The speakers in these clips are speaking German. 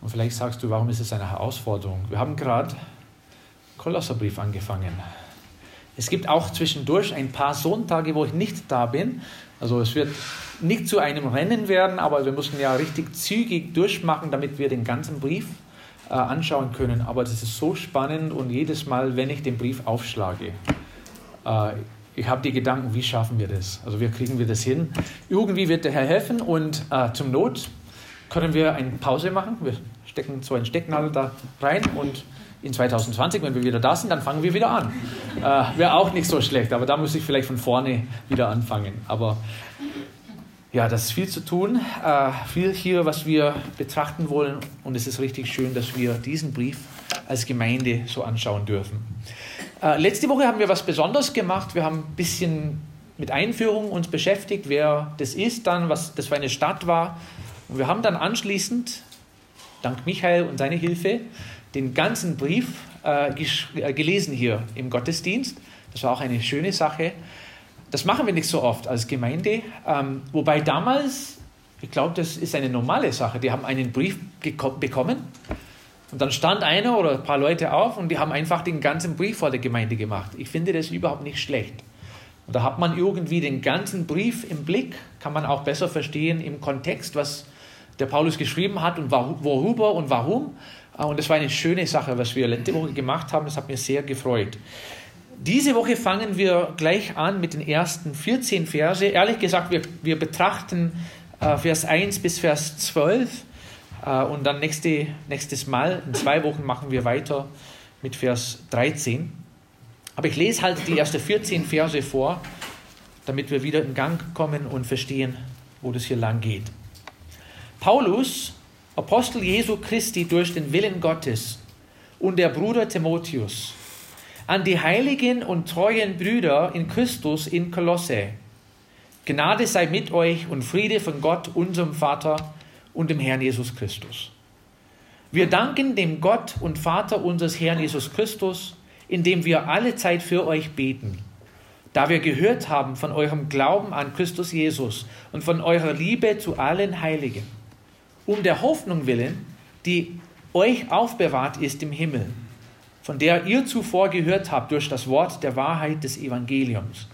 Und vielleicht sagst du, warum ist es eine Herausforderung? Wir haben gerade Kolosserbrief angefangen. Es gibt auch zwischendurch ein paar Sonntage, wo ich nicht da bin. Also es wird nicht zu einem Rennen werden, aber wir müssen ja richtig zügig durchmachen, damit wir den ganzen Brief äh, anschauen können. Aber das ist so spannend und jedes Mal, wenn ich den Brief aufschlage, äh, ich habe die Gedanken, wie schaffen wir das? Also wie kriegen wir das hin? Irgendwie wird der Herr helfen und äh, zum Not können wir eine Pause machen. Wir stecken so einen Stecknadel da rein und in 2020, wenn wir wieder da sind, dann fangen wir wieder an. Äh, Wäre auch nicht so schlecht, aber da muss ich vielleicht von vorne wieder anfangen. Aber ja, das ist viel zu tun, äh, viel hier, was wir betrachten wollen. Und es ist richtig schön, dass wir diesen Brief als Gemeinde so anschauen dürfen. Äh, letzte Woche haben wir was Besonderes gemacht. Wir haben ein bisschen mit Einführung uns beschäftigt, wer das ist, dann, was das für eine Stadt war. Und wir haben dann anschließend, dank Michael und seiner Hilfe, den ganzen Brief äh, äh, gelesen hier im Gottesdienst. Das war auch eine schöne Sache. Das machen wir nicht so oft als Gemeinde, ähm, wobei damals, ich glaube, das ist eine normale Sache. Die haben einen Brief bekommen und dann stand einer oder ein paar Leute auf und die haben einfach den ganzen Brief vor der Gemeinde gemacht. Ich finde das überhaupt nicht schlecht. Und da hat man irgendwie den ganzen Brief im Blick, kann man auch besser verstehen im Kontext, was der Paulus geschrieben hat und worüber und warum. Ah, und das war eine schöne Sache, was wir letzte Woche gemacht haben. Das hat mir sehr gefreut. Diese Woche fangen wir gleich an mit den ersten 14 Verse. Ehrlich gesagt, wir, wir betrachten äh, Vers 1 bis Vers 12 äh, und dann nächste, nächstes Mal, in zwei Wochen, machen wir weiter mit Vers 13. Aber ich lese halt die ersten 14 Verse vor, damit wir wieder in Gang kommen und verstehen, wo das hier lang geht. Paulus Apostel Jesu Christi durch den Willen Gottes und der Bruder Timotheus, an die heiligen und treuen Brüder in Christus in Kolosse. Gnade sei mit euch und Friede von Gott, unserem Vater und dem Herrn Jesus Christus. Wir danken dem Gott und Vater unseres Herrn Jesus Christus, indem wir alle Zeit für euch beten, da wir gehört haben von eurem Glauben an Christus Jesus und von eurer Liebe zu allen Heiligen um der Hoffnung willen, die euch aufbewahrt ist im Himmel, von der ihr zuvor gehört habt durch das Wort der Wahrheit des Evangeliums,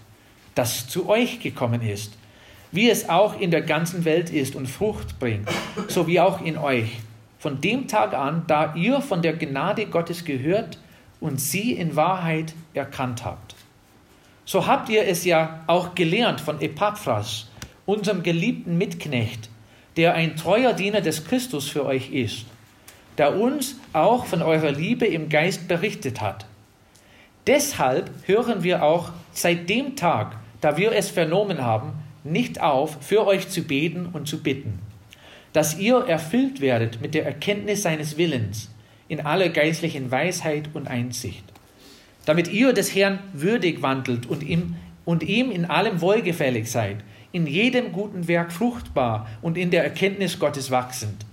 das zu euch gekommen ist, wie es auch in der ganzen Welt ist und Frucht bringt, so wie auch in euch, von dem Tag an, da ihr von der Gnade Gottes gehört und sie in Wahrheit erkannt habt. So habt ihr es ja auch gelernt von Epaphras, unserem geliebten Mitknecht, der ein treuer Diener des Christus für euch ist, der uns auch von eurer Liebe im Geist berichtet hat. Deshalb hören wir auch seit dem Tag, da wir es vernommen haben, nicht auf, für euch zu beten und zu bitten, dass ihr erfüllt werdet mit der Erkenntnis seines Willens in aller geistlichen Weisheit und Einsicht, damit ihr des Herrn würdig wandelt und ihm, und ihm in allem wohlgefällig seid, in jedem guten Werk fruchtbar und in der Erkenntnis Gottes wachsend,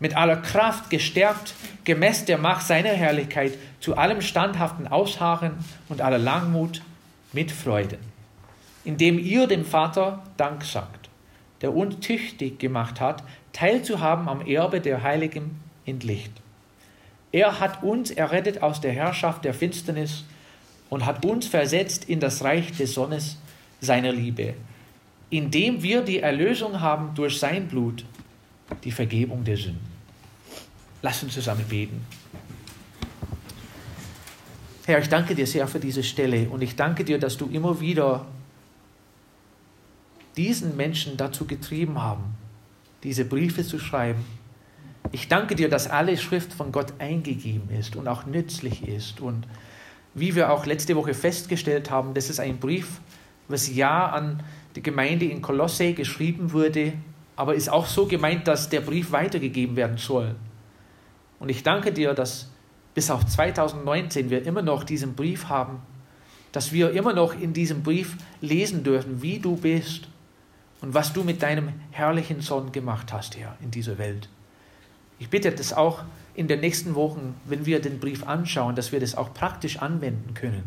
mit aller Kraft gestärkt, gemäß der Macht seiner Herrlichkeit, zu allem standhaften Ausharren und aller Langmut mit Freuden, indem ihr dem Vater Dank sagt, der uns tüchtig gemacht hat, teilzuhaben am Erbe der Heiligen in Licht. Er hat uns errettet aus der Herrschaft der Finsternis und hat uns versetzt in das Reich des Sonnes seiner Liebe indem wir die Erlösung haben durch sein Blut, die Vergebung der Sünden. Lass uns zusammen beten. Herr, ich danke dir sehr für diese Stelle und ich danke dir, dass du immer wieder diesen Menschen dazu getrieben haben, diese Briefe zu schreiben. Ich danke dir, dass alle Schrift von Gott eingegeben ist und auch nützlich ist. Und wie wir auch letzte Woche festgestellt haben, das ist ein Brief, was ja an die Gemeinde in Kolosse geschrieben wurde, aber ist auch so gemeint, dass der Brief weitergegeben werden soll. Und ich danke dir, dass bis auf 2019 wir immer noch diesen Brief haben, dass wir immer noch in diesem Brief lesen dürfen, wie du bist und was du mit deinem herrlichen Sohn gemacht hast, Herr, in dieser Welt. Ich bitte das auch in den nächsten Wochen, wenn wir den Brief anschauen, dass wir das auch praktisch anwenden können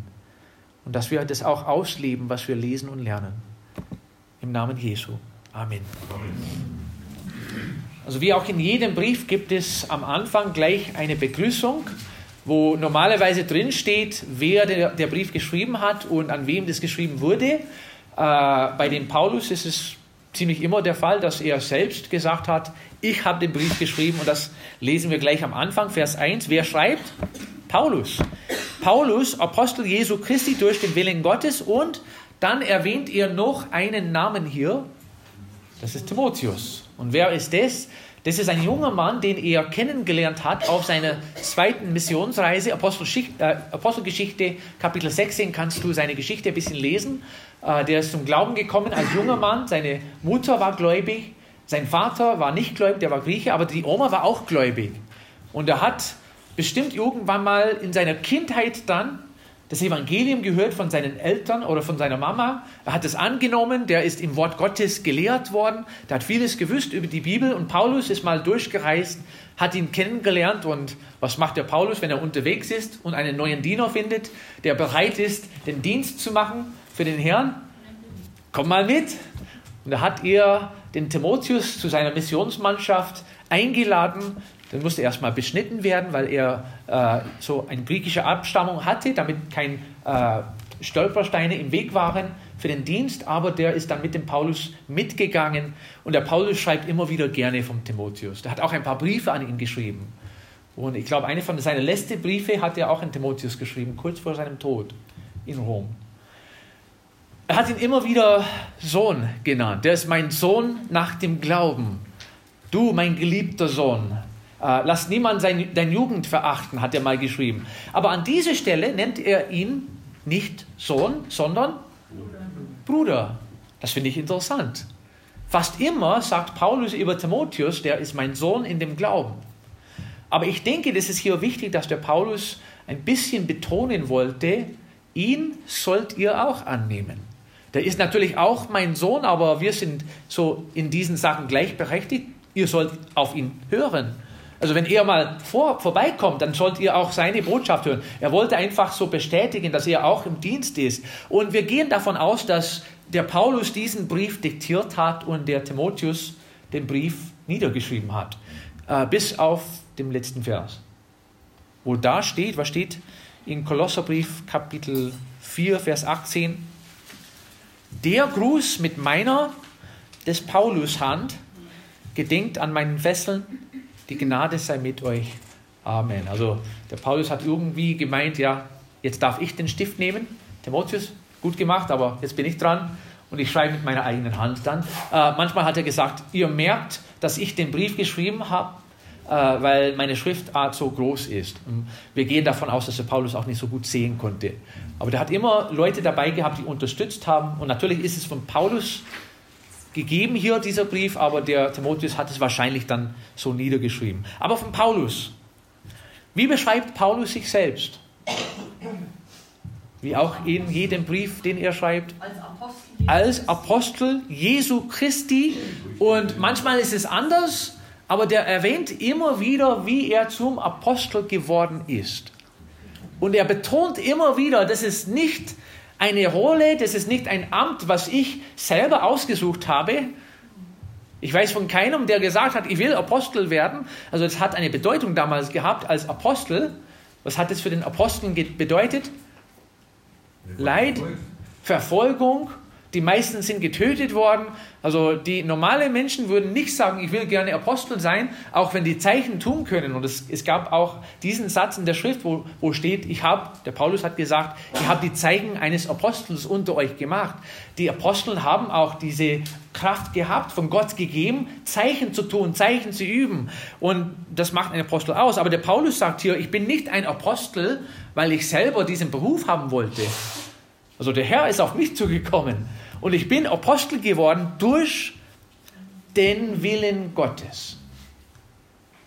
und dass wir das auch ausleben, was wir lesen und lernen. Im Namen Jesu. Amen. Amen. Also wie auch in jedem Brief gibt es am Anfang gleich eine Begrüßung, wo normalerweise drin steht, wer der, der Brief geschrieben hat und an wem das geschrieben wurde. Äh, bei dem Paulus ist es ziemlich immer der Fall, dass er selbst gesagt hat, ich habe den Brief geschrieben und das lesen wir gleich am Anfang, Vers 1. Wer schreibt? Paulus. Paulus, Apostel Jesu Christi durch den Willen Gottes und dann erwähnt er noch einen Namen hier, das ist Timotheus. Und wer ist das? Das ist ein junger Mann, den er kennengelernt hat auf seiner zweiten Missionsreise, Apostelgeschichte, äh, Apostelgeschichte Kapitel 16, kannst du seine Geschichte ein bisschen lesen. Äh, der ist zum Glauben gekommen als junger Mann, seine Mutter war gläubig, sein Vater war nicht gläubig, der war Grieche, aber die Oma war auch gläubig. Und er hat bestimmt irgendwann mal in seiner Kindheit dann das Evangelium gehört von seinen Eltern oder von seiner Mama. Er hat es angenommen, der ist im Wort Gottes gelehrt worden, der hat vieles gewusst über die Bibel und Paulus ist mal durchgereist, hat ihn kennengelernt und was macht der Paulus, wenn er unterwegs ist und einen neuen Diener findet, der bereit ist, den Dienst zu machen für den Herrn? Komm mal mit. Und da hat er den Timotheus zu seiner Missionsmannschaft eingeladen dann musste erstmal beschnitten werden, weil er äh, so eine griechische Abstammung hatte, damit keine äh, Stolpersteine im Weg waren für den Dienst. Aber der ist dann mit dem Paulus mitgegangen und der Paulus schreibt immer wieder gerne vom Timotheus. Der hat auch ein paar Briefe an ihn geschrieben. Und ich glaube, eine von seinen letzten Briefe hat er auch an Timotheus geschrieben, kurz vor seinem Tod in Rom. Er hat ihn immer wieder Sohn genannt. Der ist mein Sohn nach dem Glauben. Du, mein geliebter Sohn, lass niemand sein, deine Jugend verachten, hat er mal geschrieben. Aber an dieser Stelle nennt er ihn nicht Sohn, sondern Bruder. Das finde ich interessant. Fast immer sagt Paulus über Timotheus, der ist mein Sohn in dem Glauben. Aber ich denke, das ist hier wichtig, dass der Paulus ein bisschen betonen wollte, ihn sollt ihr auch annehmen. Der ist natürlich auch mein Sohn, aber wir sind so in diesen Sachen gleichberechtigt. Ihr sollt auf ihn hören. Also wenn er mal vor, vorbeikommt, dann sollt ihr auch seine Botschaft hören. Er wollte einfach so bestätigen, dass er auch im Dienst ist. Und wir gehen davon aus, dass der Paulus diesen Brief diktiert hat und der Timotheus den Brief niedergeschrieben hat. Äh, bis auf den letzten Vers. Wo da steht, was steht in Kolosserbrief Kapitel 4, Vers 18? Der Gruß mit meiner, des Paulus Hand, gedenkt an meinen Fesseln, die Gnade sei mit euch. Amen. Also der Paulus hat irgendwie gemeint, ja, jetzt darf ich den Stift nehmen. Timotheus, gut gemacht, aber jetzt bin ich dran und ich schreibe mit meiner eigenen Hand dann. Äh, manchmal hat er gesagt, ihr merkt, dass ich den Brief geschrieben habe, äh, weil meine Schriftart so groß ist. Und wir gehen davon aus, dass der Paulus auch nicht so gut sehen konnte. Aber der hat immer Leute dabei gehabt, die unterstützt haben. Und natürlich ist es von Paulus gegeben hier, dieser Brief, aber der Timotheus hat es wahrscheinlich dann so niedergeschrieben. Aber von Paulus. Wie beschreibt Paulus sich selbst? Wie auch in jedem Brief, den er schreibt. Als Apostel, als Apostel Jesu Christi. Und manchmal ist es anders, aber der erwähnt immer wieder, wie er zum Apostel geworden ist. Und er betont immer wieder, dass es nicht eine Rolle, das ist nicht ein Amt, was ich selber ausgesucht habe. Ich weiß von keinem, der gesagt hat, ich will Apostel werden. Also es hat eine Bedeutung damals gehabt als Apostel. Was hat es für den Aposteln bedeutet? Leid, Verfolgung, die meisten sind getötet worden. Also die normalen Menschen würden nicht sagen, ich will gerne Apostel sein, auch wenn die Zeichen tun können. Und es, es gab auch diesen Satz in der Schrift, wo, wo steht, ich habe, der Paulus hat gesagt, ich habe die Zeichen eines Apostels unter euch gemacht. Die Apostel haben auch diese Kraft gehabt, von Gott gegeben, Zeichen zu tun, Zeichen zu üben. Und das macht ein Apostel aus. Aber der Paulus sagt hier, ich bin nicht ein Apostel, weil ich selber diesen Beruf haben wollte. Also der Herr ist auf mich zugekommen. Und ich bin Apostel geworden durch den Willen Gottes.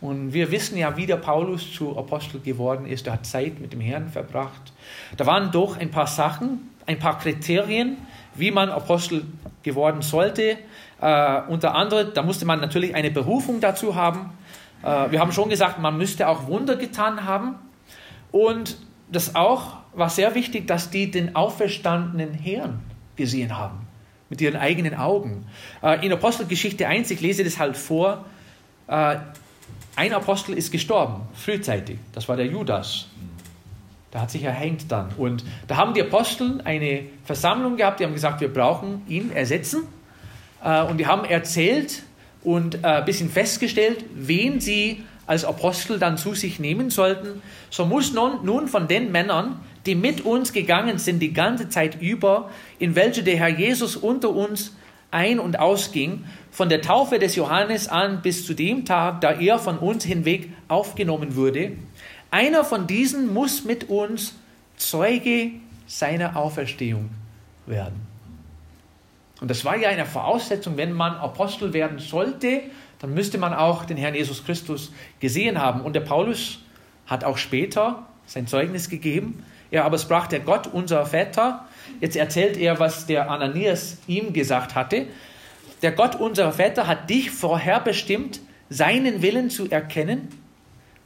Und wir wissen ja, wie der Paulus zu Apostel geworden ist. Er hat Zeit mit dem Herrn verbracht. Da waren doch ein paar Sachen, ein paar Kriterien, wie man Apostel geworden sollte. Äh, unter anderem, da musste man natürlich eine Berufung dazu haben. Äh, wir haben schon gesagt, man müsste auch Wunder getan haben. Und das auch war sehr wichtig, dass die den auferstandenen Herrn gesehen haben, mit ihren eigenen Augen. Äh, in Apostelgeschichte 1, ich lese das halt vor, äh, ein Apostel ist gestorben, frühzeitig. Das war der Judas. Der hat sich erhängt dann. Und da haben die Apostel eine Versammlung gehabt, die haben gesagt, wir brauchen ihn ersetzen. Äh, und die haben erzählt und ein bisschen festgestellt, wen sie als Apostel dann zu sich nehmen sollten. So muss nun, nun von den Männern, die mit uns gegangen sind die ganze Zeit über, in welche der Herr Jesus unter uns ein- und ausging, von der Taufe des Johannes an bis zu dem Tag, da er von uns hinweg aufgenommen wurde. Einer von diesen muss mit uns Zeuge seiner Auferstehung werden. Und das war ja eine Voraussetzung, wenn man Apostel werden sollte, dann müsste man auch den Herrn Jesus Christus gesehen haben. Und der Paulus hat auch später sein Zeugnis gegeben. Ja, aber sprach der Gott, unser Väter. Jetzt erzählt er, was der Ananias ihm gesagt hatte. Der Gott, unser Väter, hat dich vorherbestimmt, seinen Willen zu erkennen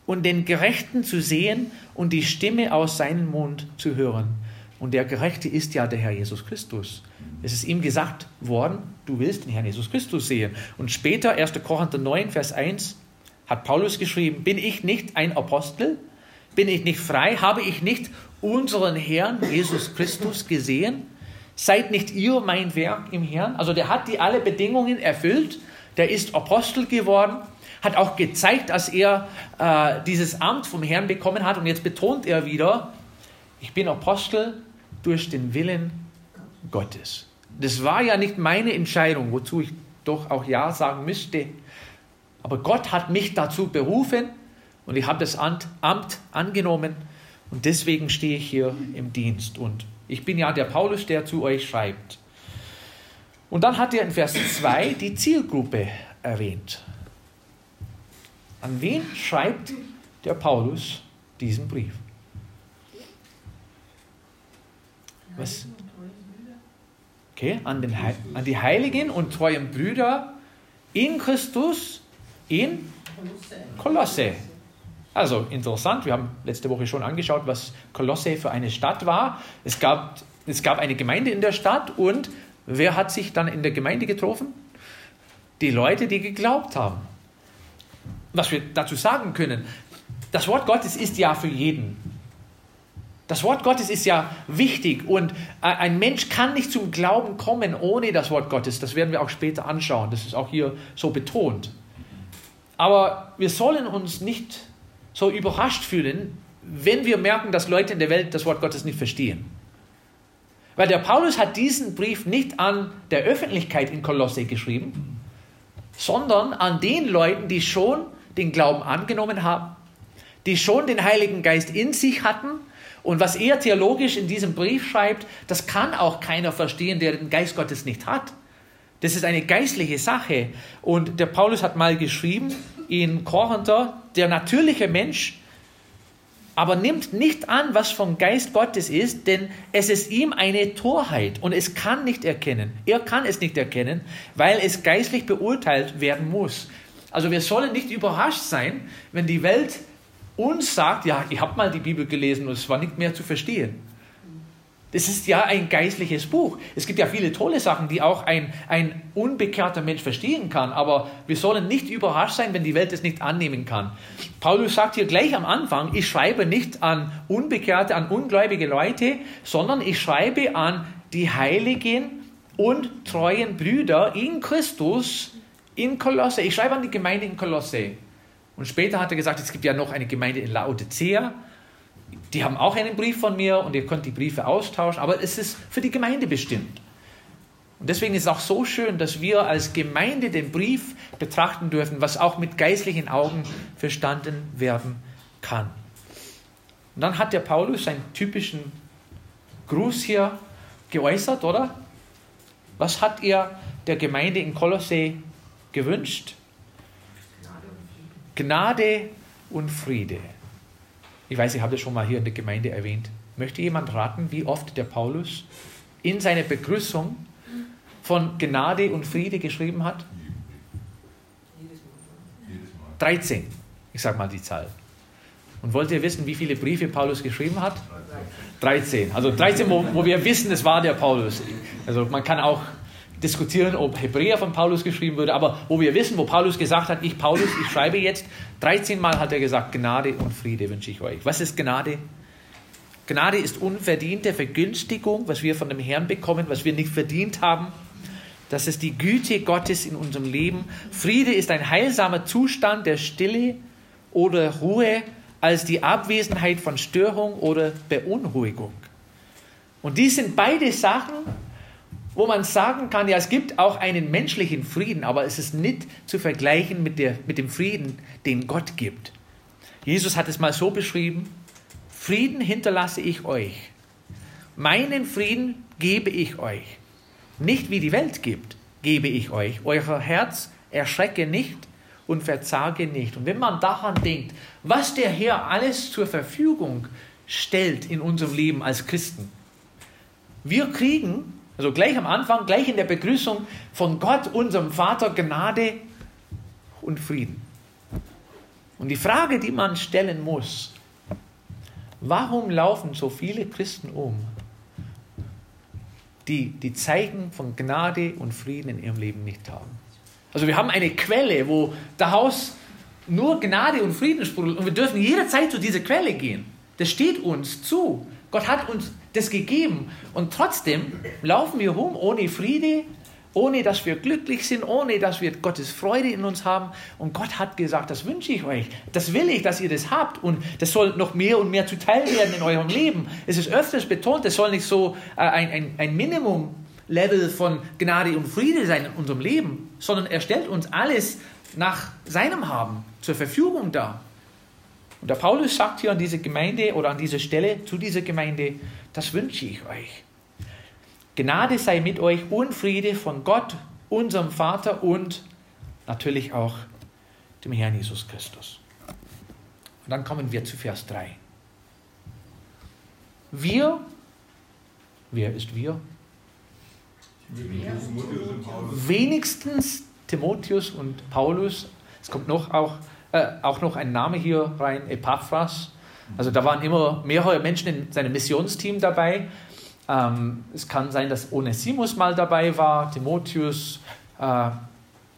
und den Gerechten zu sehen und die Stimme aus seinem Mund zu hören. Und der Gerechte ist ja der Herr Jesus Christus. Es ist ihm gesagt worden, du willst den Herrn Jesus Christus sehen. Und später, 1. Korinther 9, Vers 1, hat Paulus geschrieben, bin ich nicht ein Apostel? Bin ich nicht frei? Habe ich nicht unseren Herrn Jesus Christus gesehen? Seid nicht ihr mein Werk im Herrn? Also der hat die alle Bedingungen erfüllt. Der ist Apostel geworden, hat auch gezeigt, dass er äh, dieses Amt vom Herrn bekommen hat. Und jetzt betont er wieder, ich bin Apostel durch den Willen Gottes. Das war ja nicht meine Entscheidung, wozu ich doch auch Ja sagen müsste. Aber Gott hat mich dazu berufen und ich habe das Amt angenommen und deswegen stehe ich hier im Dienst. Und ich bin ja der Paulus, der zu euch schreibt. Und dann hat er in Vers 2 die Zielgruppe erwähnt. An wen schreibt der Paulus diesen Brief? Was? Okay, an, den, an die Heiligen und treuen Brüder in Christus in Kolosse. Also interessant, wir haben letzte Woche schon angeschaut, was Kolosse für eine Stadt war. Es gab, es gab eine Gemeinde in der Stadt und wer hat sich dann in der Gemeinde getroffen? Die Leute, die geglaubt haben. Was wir dazu sagen können, das Wort Gottes ist ja für jeden. Das Wort Gottes ist ja wichtig und ein Mensch kann nicht zum Glauben kommen ohne das Wort Gottes. Das werden wir auch später anschauen. Das ist auch hier so betont. Aber wir sollen uns nicht so überrascht fühlen, wenn wir merken, dass Leute in der Welt das Wort Gottes nicht verstehen. Weil der Paulus hat diesen Brief nicht an der Öffentlichkeit in Kolosse geschrieben, sondern an den Leuten, die schon den Glauben angenommen haben, die schon den Heiligen Geist in sich hatten und was er theologisch in diesem Brief schreibt, das kann auch keiner verstehen, der den Geist Gottes nicht hat. Das ist eine geistliche Sache. Und der Paulus hat mal geschrieben in Korinther, der natürliche Mensch aber nimmt nicht an, was vom Geist Gottes ist, denn es ist ihm eine Torheit und es kann nicht erkennen. Er kann es nicht erkennen, weil es geistlich beurteilt werden muss. Also wir sollen nicht überrascht sein, wenn die Welt uns sagt, ja, ich habe mal die Bibel gelesen und es war nicht mehr zu verstehen. Das ist ja ein geistliches Buch. Es gibt ja viele tolle Sachen, die auch ein, ein unbekehrter Mensch verstehen kann, aber wir sollen nicht überrascht sein, wenn die Welt es nicht annehmen kann. Paulus sagt hier gleich am Anfang, ich schreibe nicht an Unbekehrte, an ungläubige Leute, sondern ich schreibe an die Heiligen und treuen Brüder in Christus in Kolosse. Ich schreibe an die Gemeinde in Kolosse. Und später hat er gesagt, es gibt ja noch eine Gemeinde in Laodicea. Die haben auch einen Brief von mir und ihr könnt die Briefe austauschen, aber es ist für die Gemeinde bestimmt. Und deswegen ist es auch so schön, dass wir als Gemeinde den Brief betrachten dürfen, was auch mit geistlichen Augen verstanden werden kann. Und dann hat der Paulus seinen typischen Gruß hier geäußert, oder? Was hat er der Gemeinde in Kolossee gewünscht? Gnade und Friede. Ich weiß, ich habe das schon mal hier in der Gemeinde erwähnt. Möchte jemand raten, wie oft der Paulus in seiner Begrüßung von Gnade und Friede geschrieben hat? 13. Ich sage mal die Zahl. Und wollt ihr wissen, wie viele Briefe Paulus geschrieben hat? 13. Also 13, wo, wo wir wissen, es war der Paulus. Also man kann auch diskutieren, ob Hebräer von Paulus geschrieben würde, aber wo wir wissen, wo Paulus gesagt hat, ich Paulus, ich schreibe jetzt, 13 Mal hat er gesagt, Gnade und Friede wünsche ich euch. Was ist Gnade? Gnade ist unverdiente Vergünstigung, was wir von dem Herrn bekommen, was wir nicht verdient haben. Das ist die Güte Gottes in unserem Leben. Friede ist ein heilsamer Zustand der Stille oder Ruhe als die Abwesenheit von Störung oder Beunruhigung. Und dies sind beide Sachen, wo man sagen kann, ja, es gibt auch einen menschlichen Frieden, aber es ist nicht zu vergleichen mit, der, mit dem Frieden, den Gott gibt. Jesus hat es mal so beschrieben, Frieden hinterlasse ich euch. Meinen Frieden gebe ich euch. Nicht wie die Welt gibt, gebe ich euch. Euer Herz erschrecke nicht und verzage nicht. Und wenn man daran denkt, was der Herr alles zur Verfügung stellt in unserem Leben als Christen, wir kriegen, also gleich am Anfang, gleich in der Begrüßung von Gott, unserem Vater, Gnade und Frieden. Und die Frage, die man stellen muss, warum laufen so viele Christen um, die die Zeichen von Gnade und Frieden in ihrem Leben nicht haben? Also wir haben eine Quelle, wo daraus nur Gnade und Frieden sprudelt und wir dürfen jederzeit zu dieser Quelle gehen. Das steht uns zu. Gott hat uns das gegeben. Und trotzdem laufen wir rum ohne Friede, ohne dass wir glücklich sind, ohne dass wir Gottes Freude in uns haben. Und Gott hat gesagt, das wünsche ich euch. Das will ich, dass ihr das habt. Und das soll noch mehr und mehr zuteil werden in eurem Leben. Es ist öfters betont, es soll nicht so äh, ein, ein, ein Minimum-Level von Gnade und Friede sein in unserem Leben, sondern er stellt uns alles nach seinem Haben zur Verfügung dar. Und der Paulus sagt hier an diese Gemeinde oder an dieser Stelle zu dieser Gemeinde, das wünsche ich euch. Gnade sei mit euch und Friede von Gott, unserem Vater und natürlich auch dem Herrn Jesus Christus. Und dann kommen wir zu Vers 3. Wir, wer ist wir? Wenigstens Timotheus und Paulus. Es kommt noch auch, äh, auch noch ein Name hier rein, Epaphras. Also da waren immer mehrere Menschen in seinem Missionsteam dabei. Ähm, es kann sein, dass Onesimus mal dabei war, Timotheus, äh,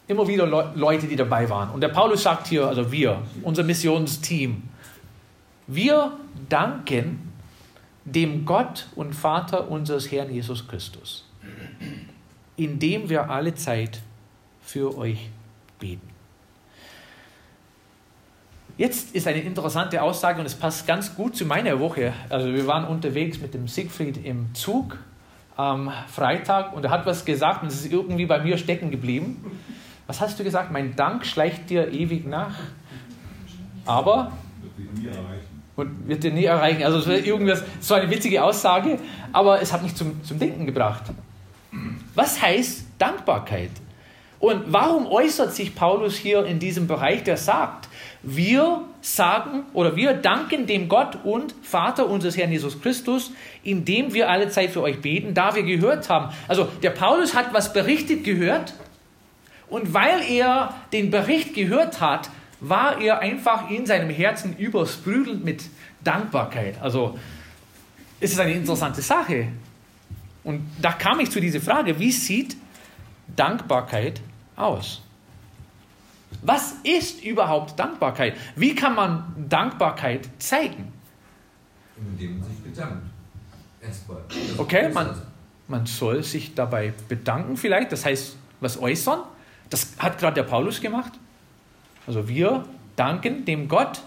immer wieder Le Leute, die dabei waren. Und der Paulus sagt hier, also wir, unser Missionsteam, wir danken dem Gott und Vater unseres Herrn Jesus Christus, indem wir alle Zeit für euch beten. Jetzt ist eine interessante Aussage und es passt ganz gut zu meiner Woche. Also wir waren unterwegs mit dem Siegfried im Zug am Freitag und er hat was gesagt und es ist irgendwie bei mir stecken geblieben. Was hast du gesagt? Mein Dank schleicht dir ewig nach. Aber und wird dir nie erreichen. Also es war irgendwas, so eine witzige Aussage, aber es hat mich zum, zum Denken gebracht. Was heißt Dankbarkeit? Und warum äußert sich Paulus hier in diesem Bereich, der sagt, wir sagen oder wir danken dem Gott und Vater unseres Herrn Jesus Christus, indem wir alle Zeit für euch beten, da wir gehört haben. Also der Paulus hat was berichtet gehört und weil er den Bericht gehört hat, war er einfach in seinem Herzen übersprüdelnd mit Dankbarkeit. Also es ist eine interessante Sache. Und da kam ich zu dieser Frage, wie sieht Dankbarkeit aus? Was ist überhaupt Dankbarkeit? Wie kann man Dankbarkeit zeigen? Indem man sich bedankt. Erstmal. Okay, man, man soll sich dabei bedanken vielleicht, das heißt was äußern. Das hat gerade der Paulus gemacht. Also wir danken dem Gott.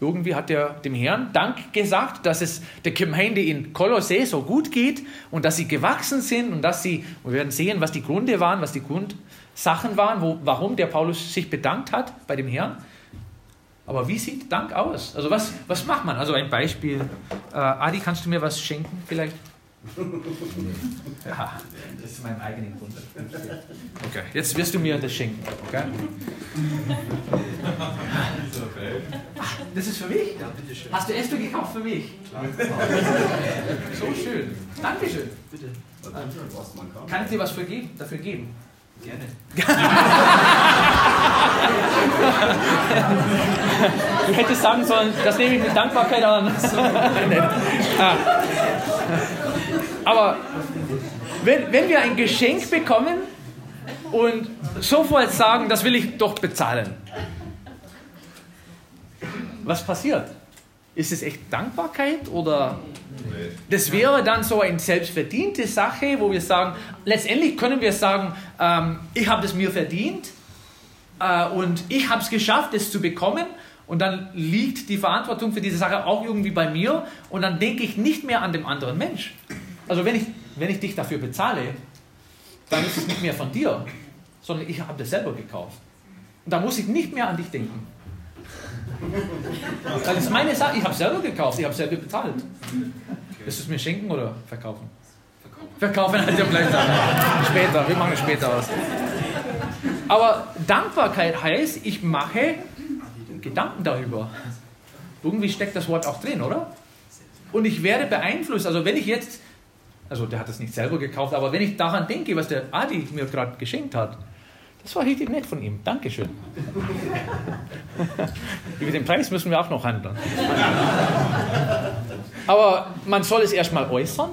Irgendwie hat er dem Herrn Dank gesagt, dass es der Gemeinde in Kolossä so gut geht und dass sie gewachsen sind und dass sie, wir werden sehen, was die Gründe waren, was die Grund, Sachen waren, wo, warum der Paulus sich bedankt hat bei dem Herrn. Aber wie sieht Dank aus? Also was, was macht man? Also ein Beispiel. Äh, Adi, kannst du mir was schenken vielleicht? Ja, das ist mein eigener Grund. Okay, jetzt wirst du mir das schenken. Okay? Ach, das ist für mich? Ja, bitteschön. Hast du Äpfel gekauft für mich? So schön. Dankeschön. Bitte. Kann ich dir was dafür geben? Gerne. du hättest sagen sollen, das nehme ich mit Dankbarkeit an. Aber wenn, wenn wir ein Geschenk bekommen, und sofort sagen, das will ich doch bezahlen. Was passiert? Ist es echt Dankbarkeit oder das wäre dann so eine selbstverdiente Sache, wo wir sagen, letztendlich können wir sagen, ähm, ich habe es mir verdient äh, und ich habe es geschafft, es zu bekommen und dann liegt die Verantwortung für diese Sache auch irgendwie bei mir und dann denke ich nicht mehr an den anderen Mensch. Also wenn ich, wenn ich dich dafür bezahle, dann ist es nicht mehr von dir, sondern ich habe das selber gekauft. Und da muss ich nicht mehr an dich denken. Das ist meine Sache, ich habe es selber gekauft, ich habe es selber bezahlt. Willst du es mir schenken oder verkaufen? Verkaufen halt ja vielleicht dann. Später, wir machen es später aus. Aber Dankbarkeit heißt, ich mache Gedanken darüber. Irgendwie steckt das Wort auch drin, oder? Und ich werde beeinflusst. Also wenn ich jetzt, also der hat das nicht selber gekauft, aber wenn ich daran denke, was der Adi mir gerade geschenkt hat, das war richtig nett von ihm. Dankeschön. Über den Preis müssen wir auch noch handeln. Aber man soll es erstmal äußern.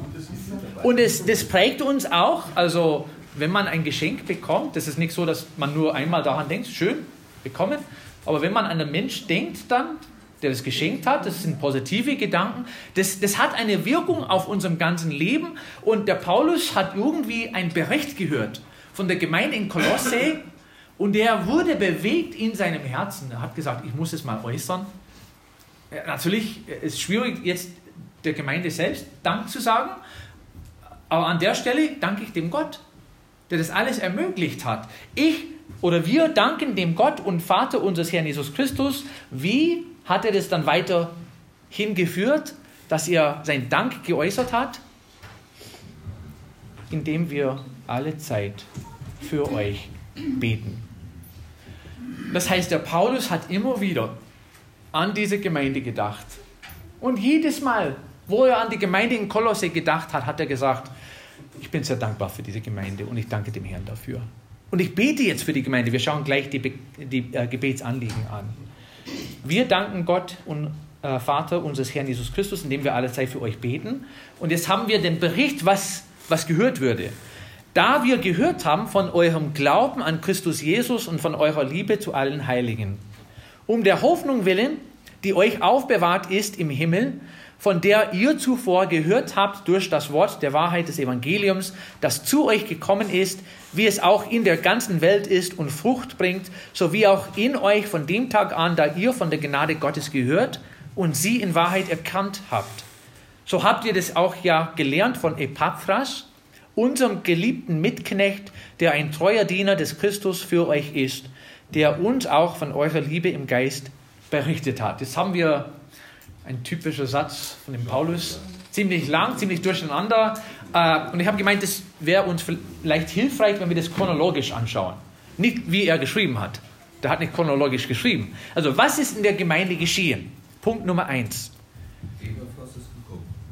Und es, das prägt uns auch. Also, wenn man ein Geschenk bekommt, das ist nicht so, dass man nur einmal daran denkt, schön, bekommen. Aber wenn man an einen Mensch denkt, dann, der das geschenkt hat, das sind positive Gedanken, das, das hat eine Wirkung auf unserem ganzen Leben. Und der Paulus hat irgendwie ein Bericht gehört von der Gemeinde in Kolosse und er wurde bewegt in seinem Herzen. Er hat gesagt, ich muss es mal äußern. Natürlich ist es schwierig, jetzt der Gemeinde selbst Dank zu sagen, aber an der Stelle danke ich dem Gott, der das alles ermöglicht hat. Ich oder wir danken dem Gott und Vater unseres Herrn Jesus Christus. Wie hat er das dann weiter hingeführt, dass er seinen Dank geäußert hat? Indem wir alle Zeit für euch beten. Das heißt, der Paulus hat immer wieder an diese Gemeinde gedacht. Und jedes Mal, wo er an die Gemeinde in Kolosse gedacht hat, hat er gesagt, ich bin sehr dankbar für diese Gemeinde und ich danke dem Herrn dafür. Und ich bete jetzt für die Gemeinde. Wir schauen gleich die, die äh, Gebetsanliegen an. Wir danken Gott und äh, Vater unseres Herrn Jesus Christus, indem wir alle Zeit für euch beten. Und jetzt haben wir den Bericht, was, was gehört würde. Da wir gehört haben von eurem Glauben an Christus Jesus und von eurer Liebe zu allen Heiligen. Um der Hoffnung willen, die euch aufbewahrt ist im Himmel, von der ihr zuvor gehört habt durch das Wort der Wahrheit des Evangeliums, das zu euch gekommen ist, wie es auch in der ganzen Welt ist und Frucht bringt, so wie auch in euch von dem Tag an, da ihr von der Gnade Gottes gehört und sie in Wahrheit erkannt habt. So habt ihr das auch ja gelernt von Epaphras, unserem geliebten Mitknecht, der ein treuer Diener des Christus für euch ist, der uns auch von eurer Liebe im Geist berichtet hat. Das haben wir ein typischer Satz von dem Paulus. Ziemlich lang, ziemlich durcheinander. Äh, und ich habe gemeint, das wäre uns vielleicht hilfreich, wenn wir das chronologisch anschauen. Nicht wie er geschrieben hat. Der hat nicht chronologisch geschrieben. Also, was ist in der Gemeinde geschehen? Punkt Nummer eins.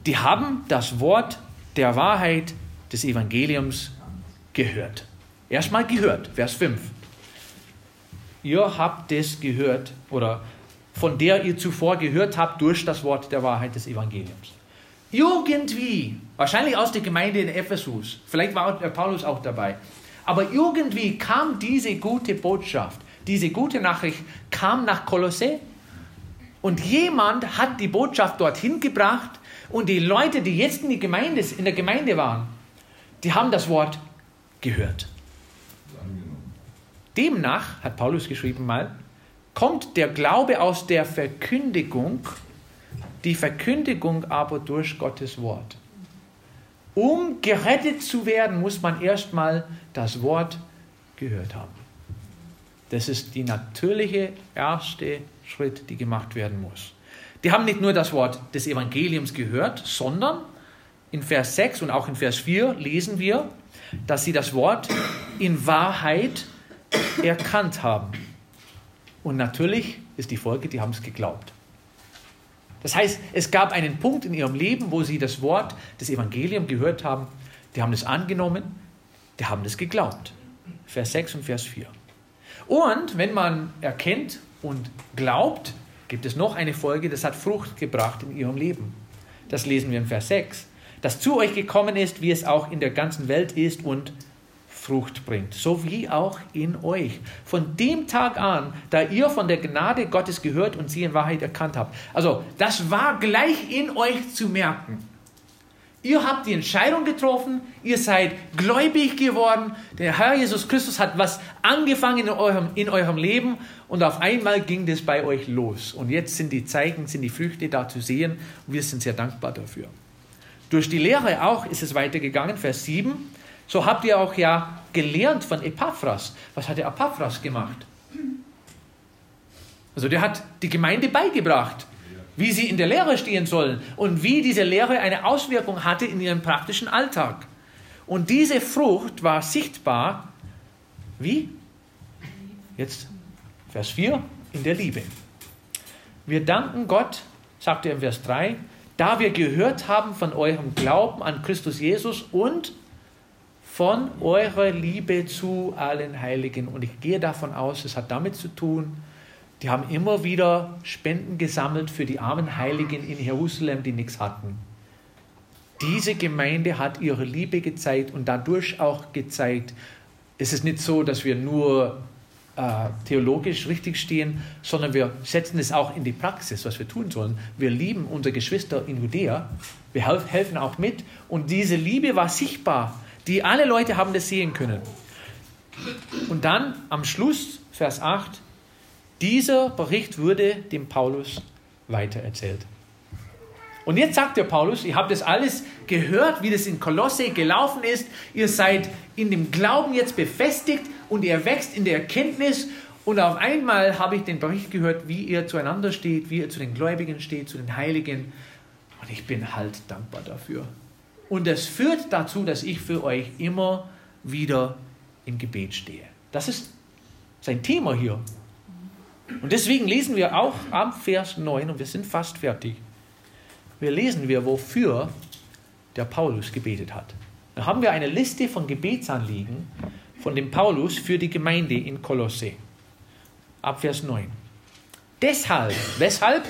Die haben das Wort der Wahrheit des Evangeliums gehört. Erstmal gehört, Vers 5. Ihr habt es gehört oder von der ihr zuvor gehört habt durch das Wort der Wahrheit des Evangeliums. Irgendwie, wahrscheinlich aus der Gemeinde in Ephesus, vielleicht war Paulus auch dabei, aber irgendwie kam diese gute Botschaft, diese gute Nachricht kam nach Kolosse und jemand hat die Botschaft dorthin gebracht und die Leute, die jetzt in, die Gemeinde, in der Gemeinde waren, die haben das Wort gehört. Demnach, hat Paulus geschrieben mal, kommt der Glaube aus der Verkündigung, die Verkündigung aber durch Gottes Wort. Um gerettet zu werden, muss man erstmal das Wort gehört haben. Das ist die natürliche erste Schritt, die gemacht werden muss. Die haben nicht nur das Wort des Evangeliums gehört, sondern in Vers 6 und auch in Vers 4 lesen wir, dass sie das Wort in Wahrheit erkannt haben. Und natürlich ist die Folge, die haben es geglaubt. Das heißt, es gab einen Punkt in ihrem Leben, wo sie das Wort des Evangeliums gehört haben. Die haben es angenommen, die haben es geglaubt. Vers 6 und Vers 4. Und wenn man erkennt und glaubt, gibt es noch eine Folge, das hat Frucht gebracht in ihrem Leben. Das lesen wir in Vers 6. Das zu euch gekommen ist, wie es auch in der ganzen Welt ist und Frucht bringt, so wie auch in euch. Von dem Tag an, da ihr von der Gnade Gottes gehört und sie in Wahrheit erkannt habt. Also, das war gleich in euch zu merken. Ihr habt die Entscheidung getroffen, ihr seid gläubig geworden, der Herr Jesus Christus hat was angefangen in eurem, in eurem Leben und auf einmal ging das bei euch los. Und jetzt sind die Zeichen, sind die Früchte da zu sehen und wir sind sehr dankbar dafür. Durch die Lehre auch ist es weitergegangen, Vers 7. So habt ihr auch ja gelernt von Epaphras. Was hat der Epaphras gemacht? Also der hat die Gemeinde beigebracht wie sie in der Lehre stehen sollen und wie diese Lehre eine Auswirkung hatte in ihrem praktischen Alltag. Und diese Frucht war sichtbar, wie? Jetzt Vers 4, in der Liebe. Wir danken Gott, sagt er im Vers 3, da wir gehört haben von eurem Glauben an Christus Jesus und von eurer Liebe zu allen Heiligen. Und ich gehe davon aus, es hat damit zu tun, die haben immer wieder Spenden gesammelt für die armen Heiligen in Jerusalem, die nichts hatten. Diese Gemeinde hat ihre Liebe gezeigt und dadurch auch gezeigt, es ist nicht so, dass wir nur theologisch richtig stehen, sondern wir setzen es auch in die Praxis, was wir tun sollen. Wir lieben unsere Geschwister in Judäa, wir helfen auch mit und diese Liebe war sichtbar. Die alle Leute haben das sehen können. Und dann am Schluss, Vers 8, dieser Bericht wurde dem Paulus weitererzählt. Und jetzt sagt der Paulus, ihr habt das alles gehört, wie das in Kolosse gelaufen ist. Ihr seid in dem Glauben jetzt befestigt und ihr wächst in der Erkenntnis. Und auf einmal habe ich den Bericht gehört, wie ihr zueinander steht, wie ihr zu den Gläubigen steht, zu den Heiligen. Und ich bin halt dankbar dafür. Und das führt dazu, dass ich für euch immer wieder im Gebet stehe. Das ist sein Thema hier. Und deswegen lesen wir auch am Vers 9, und wir sind fast fertig, wir lesen wir, wofür der Paulus gebetet hat. Da haben wir eine Liste von Gebetsanliegen von dem Paulus für die Gemeinde in Kolosse. Ab Vers 9. Deshalb, weshalb?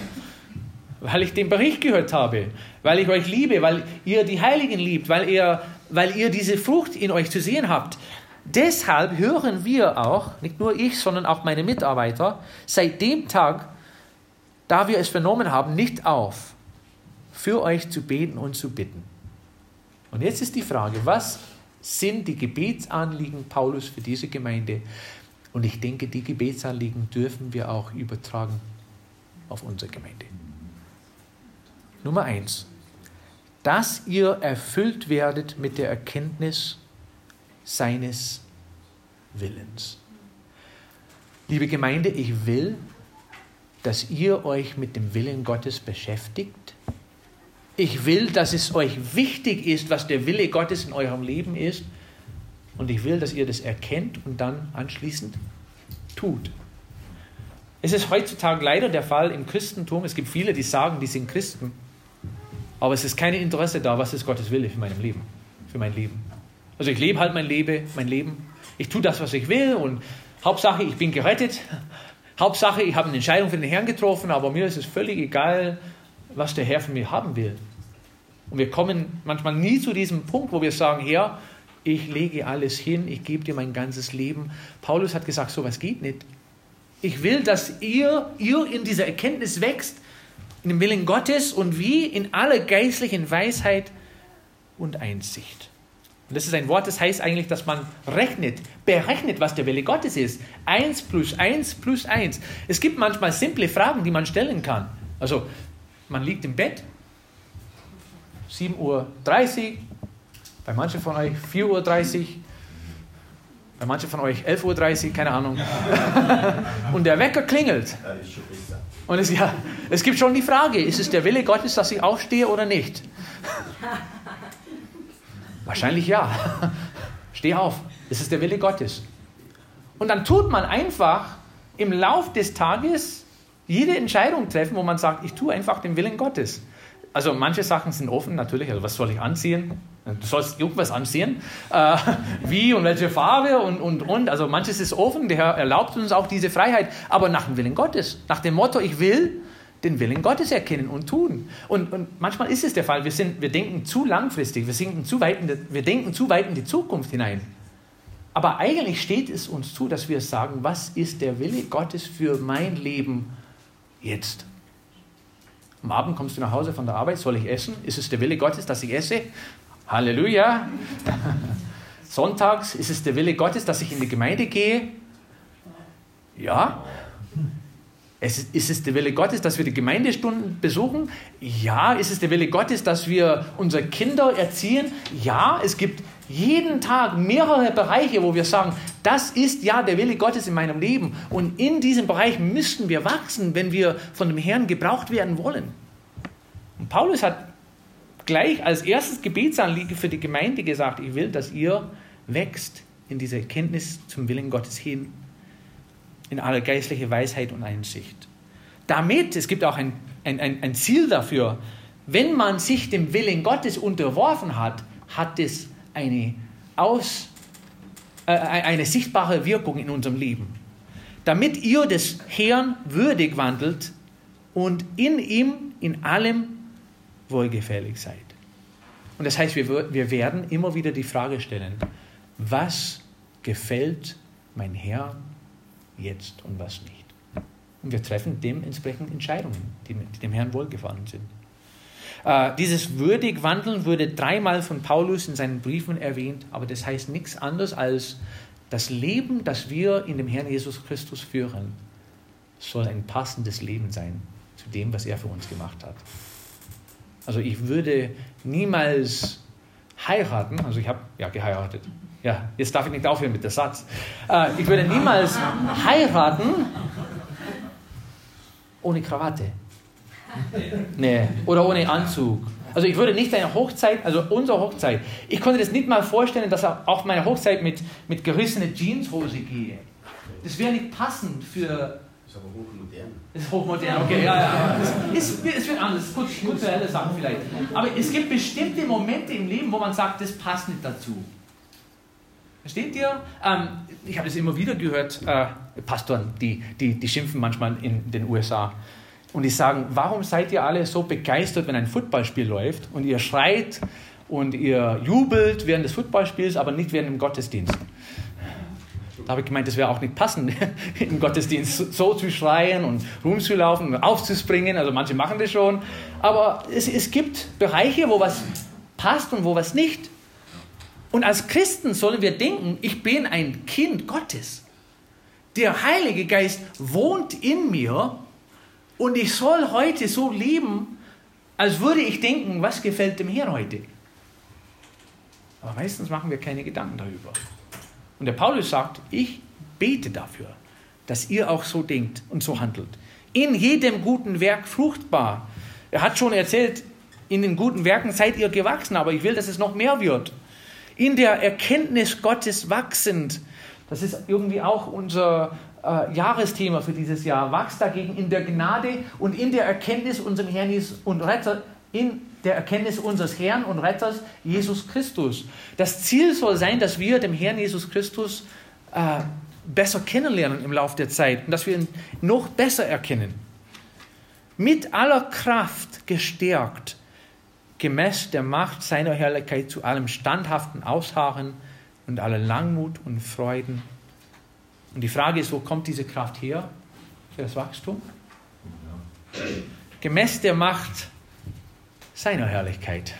Weil ich den Bericht gehört habe, weil ich euch liebe, weil ihr die Heiligen liebt, weil ihr, weil ihr diese Frucht in euch zu sehen habt, Deshalb hören wir auch, nicht nur ich, sondern auch meine Mitarbeiter, seit dem Tag, da wir es vernommen haben, nicht auf, für euch zu beten und zu bitten. Und jetzt ist die Frage, was sind die Gebetsanliegen Paulus für diese Gemeinde? Und ich denke, die Gebetsanliegen dürfen wir auch übertragen auf unsere Gemeinde. Nummer eins, dass ihr erfüllt werdet mit der Erkenntnis, seines Willens. Liebe Gemeinde, ich will, dass ihr euch mit dem Willen Gottes beschäftigt. Ich will, dass es euch wichtig ist, was der Wille Gottes in eurem Leben ist. Und ich will, dass ihr das erkennt und dann anschließend tut. Es ist heutzutage leider der Fall im Christentum. Es gibt viele, die sagen, die sind Christen. Aber es ist kein Interesse da, was ist Gottes Wille für mein Leben. Für mein Leben. Also ich lebe halt mein Leben, mein Leben. Ich tue das, was ich will und Hauptsache, ich bin gerettet. Hauptsache, ich habe eine Entscheidung für den Herrn getroffen, aber mir ist es völlig egal, was der Herr von mir haben will. Und wir kommen manchmal nie zu diesem Punkt, wo wir sagen, Herr, ich lege alles hin, ich gebe dir mein ganzes Leben. Paulus hat gesagt, sowas geht nicht. Ich will, dass ihr, ihr in dieser Erkenntnis wächst, in dem Willen Gottes und wie in aller geistlichen Weisheit und Einsicht. Und das ist ein Wort, das heißt eigentlich, dass man rechnet, berechnet, was der Wille Gottes ist. Eins plus eins plus eins. Es gibt manchmal simple Fragen, die man stellen kann. Also, man liegt im Bett, 7.30 Uhr, bei manchen von euch 4.30 Uhr, bei manchen von euch 11.30 Uhr, keine Ahnung. Und der Wecker klingelt. Und es, ja, es gibt schon die Frage, ist es der Wille Gottes, dass ich aufstehe oder nicht? Wahrscheinlich ja. Steh auf. Das ist der Wille Gottes. Und dann tut man einfach im Lauf des Tages jede Entscheidung treffen, wo man sagt, ich tue einfach den Willen Gottes. Also manche Sachen sind offen natürlich. Also was soll ich anziehen? Du sollst irgendwas anziehen. Äh, wie und welche Farbe und, und, und. Also manches ist offen. Der Herr erlaubt uns auch diese Freiheit. Aber nach dem Willen Gottes. Nach dem Motto, ich will den Willen Gottes erkennen und tun. Und, und manchmal ist es der Fall, wir, sind, wir denken zu langfristig, wir, zu weit in die, wir denken zu weit in die Zukunft hinein. Aber eigentlich steht es uns zu, dass wir sagen, was ist der Wille Gottes für mein Leben jetzt? Am Abend kommst du nach Hause von der Arbeit, soll ich essen? Ist es der Wille Gottes, dass ich esse? Halleluja. Sonntags ist es der Wille Gottes, dass ich in die Gemeinde gehe? Ja. Es ist, ist, es der Wille Gottes, dass wir die Gemeindestunden besuchen? Ja. Ist es der Wille Gottes, dass wir unsere Kinder erziehen? Ja. Es gibt jeden Tag mehrere Bereiche, wo wir sagen, das ist ja der Wille Gottes in meinem Leben. Und in diesem Bereich müssten wir wachsen, wenn wir von dem Herrn gebraucht werden wollen. Und Paulus hat gleich als erstes Gebetsanliegen für die Gemeinde gesagt, ich will, dass ihr wächst in dieser Erkenntnis zum Willen Gottes hin in aller geistliche Weisheit und Einsicht. Damit, es gibt auch ein, ein, ein Ziel dafür, wenn man sich dem Willen Gottes unterworfen hat, hat es eine, aus, äh, eine sichtbare Wirkung in unserem Leben. Damit ihr des Herrn würdig wandelt und in ihm in allem wohlgefällig seid. Und das heißt, wir, wir werden immer wieder die Frage stellen, was gefällt mein Herr jetzt und was nicht. Und wir treffen dementsprechend Entscheidungen, die, die dem Herrn wohlgefallen sind. Äh, dieses würdig wandeln wurde dreimal von Paulus in seinen Briefen erwähnt, aber das heißt nichts anderes als das Leben, das wir in dem Herrn Jesus Christus führen, soll ein passendes Leben sein zu dem, was er für uns gemacht hat. Also ich würde niemals heiraten, also ich habe ja geheiratet, ja, jetzt darf ich nicht aufhören mit dem Satz. Äh, ich würde niemals heiraten ohne Krawatte. Nee, oder ohne Anzug. Also ich würde nicht eine Hochzeit, also unsere Hochzeit, ich konnte das nicht mal vorstellen, dass auch meine Hochzeit mit, mit gerissener Jeanshose gehe. Das wäre nicht passend für... Das ist aber hochmodern. Das ist hochmodern, okay, ja, ja. Es, ist, es wird anders, kulturelle Sachen vielleicht. Aber es gibt bestimmte Momente im Leben, wo man sagt, das passt nicht dazu. Versteht ihr? Ähm, ich habe das immer wieder gehört, äh, Pastoren, die, die, die schimpfen manchmal in den USA. Und die sagen, warum seid ihr alle so begeistert, wenn ein Footballspiel läuft und ihr schreit und ihr jubelt während des Footballspiels, aber nicht während dem Gottesdienst? Da habe ich gemeint, das wäre auch nicht passend, im Gottesdienst so zu schreien und rumzulaufen und aufzuspringen. Also manche machen das schon. Aber es, es gibt Bereiche, wo was passt und wo was nicht. Und als Christen sollen wir denken, ich bin ein Kind Gottes. Der Heilige Geist wohnt in mir und ich soll heute so leben, als würde ich denken, was gefällt dem Herrn heute. Aber meistens machen wir keine Gedanken darüber. Und der Paulus sagt, ich bete dafür, dass ihr auch so denkt und so handelt. In jedem guten Werk fruchtbar. Er hat schon erzählt, in den guten Werken seid ihr gewachsen, aber ich will, dass es noch mehr wird in der Erkenntnis Gottes wachsend. Das ist irgendwie auch unser äh, Jahresthema für dieses Jahr. Wachs dagegen in der Gnade und in der Erkenntnis unserem Herrn und Retter, in der Erkenntnis unseres Herrn und Retters Jesus Christus. Das Ziel soll sein, dass wir dem Herrn Jesus Christus äh, besser kennenlernen im Laufe der Zeit und dass wir ihn noch besser erkennen. Mit aller Kraft gestärkt gemäß der Macht seiner Herrlichkeit zu allem standhaften Ausharren und aller Langmut und Freuden. Und die Frage ist, wo kommt diese Kraft her für das Wachstum? Gemäß der Macht seiner Herrlichkeit.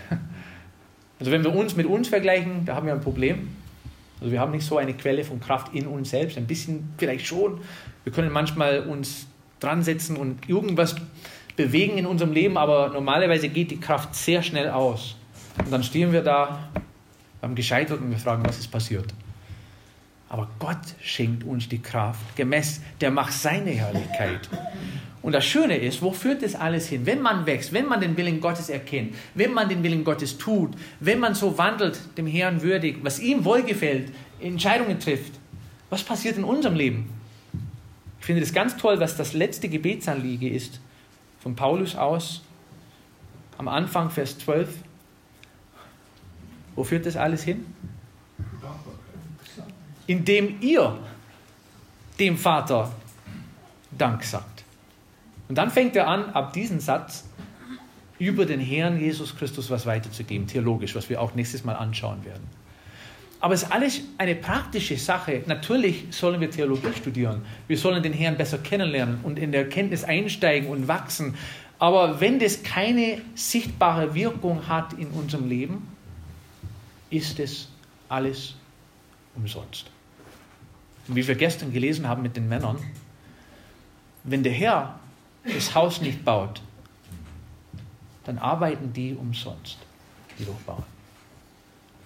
Also wenn wir uns mit uns vergleichen, da haben wir ein Problem. Also wir haben nicht so eine Quelle von Kraft in uns selbst, ein bisschen vielleicht schon. Wir können manchmal uns dran setzen und irgendwas bewegen in unserem Leben, aber normalerweise geht die Kraft sehr schnell aus. Und dann stehen wir da, haben gescheitert und wir fragen, was ist passiert. Aber Gott schenkt uns die Kraft, gemäß der Macht seiner Herrlichkeit. Und das Schöne ist, wo führt das alles hin? Wenn man wächst, wenn man den Willen Gottes erkennt, wenn man den Willen Gottes tut, wenn man so wandelt, dem Herrn würdig, was ihm wohlgefällt, Entscheidungen trifft, was passiert in unserem Leben? Ich finde das ganz toll, was das letzte Gebetsanliege ist von Paulus aus, am Anfang, Vers 12. Wo führt das alles hin? Indem ihr dem Vater Dank sagt. Und dann fängt er an, ab diesem Satz über den Herrn Jesus Christus was weiterzugeben, theologisch, was wir auch nächstes Mal anschauen werden. Aber es ist alles eine praktische Sache. Natürlich sollen wir Theologie studieren. Wir sollen den Herrn besser kennenlernen und in der Erkenntnis einsteigen und wachsen. Aber wenn das keine sichtbare Wirkung hat in unserem Leben, ist es alles umsonst. Wie wir gestern gelesen haben mit den Männern, wenn der Herr das Haus nicht baut, dann arbeiten die umsonst, die durchbauen.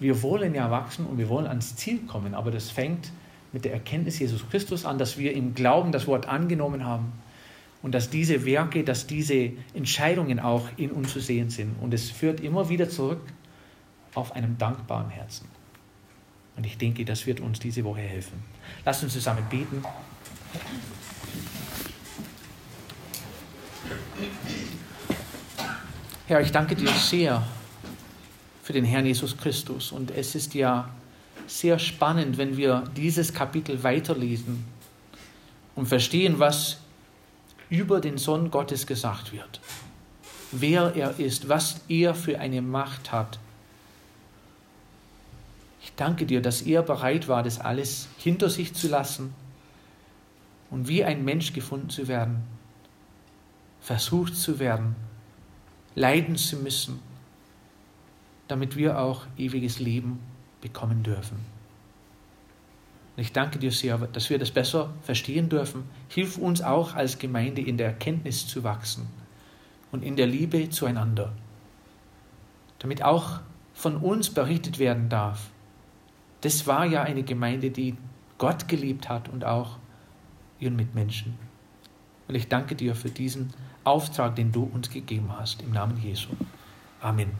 Wir wollen ja wachsen und wir wollen ans Ziel kommen, aber das fängt mit der Erkenntnis Jesus Christus an, dass wir im Glauben das Wort angenommen haben und dass diese Werke, dass diese Entscheidungen auch in uns zu sehen sind. Und es führt immer wieder zurück auf einem dankbaren Herzen. Und ich denke, das wird uns diese Woche helfen. Lasst uns zusammen beten. Herr, ich danke dir sehr für den Herrn Jesus Christus. Und es ist ja sehr spannend, wenn wir dieses Kapitel weiterlesen und verstehen, was über den Sohn Gottes gesagt wird. Wer er ist, was er für eine Macht hat. Ich danke dir, dass er bereit war, das alles hinter sich zu lassen und wie ein Mensch gefunden zu werden, versucht zu werden, leiden zu müssen, damit wir auch ewiges Leben bekommen dürfen. Und ich danke dir sehr, dass wir das besser verstehen dürfen. Hilf uns auch als Gemeinde in der Erkenntnis zu wachsen und in der Liebe zueinander, damit auch von uns berichtet werden darf. Das war ja eine Gemeinde, die Gott geliebt hat und auch ihren Mitmenschen. Und ich danke dir für diesen Auftrag, den du uns gegeben hast, im Namen Jesu. Amen.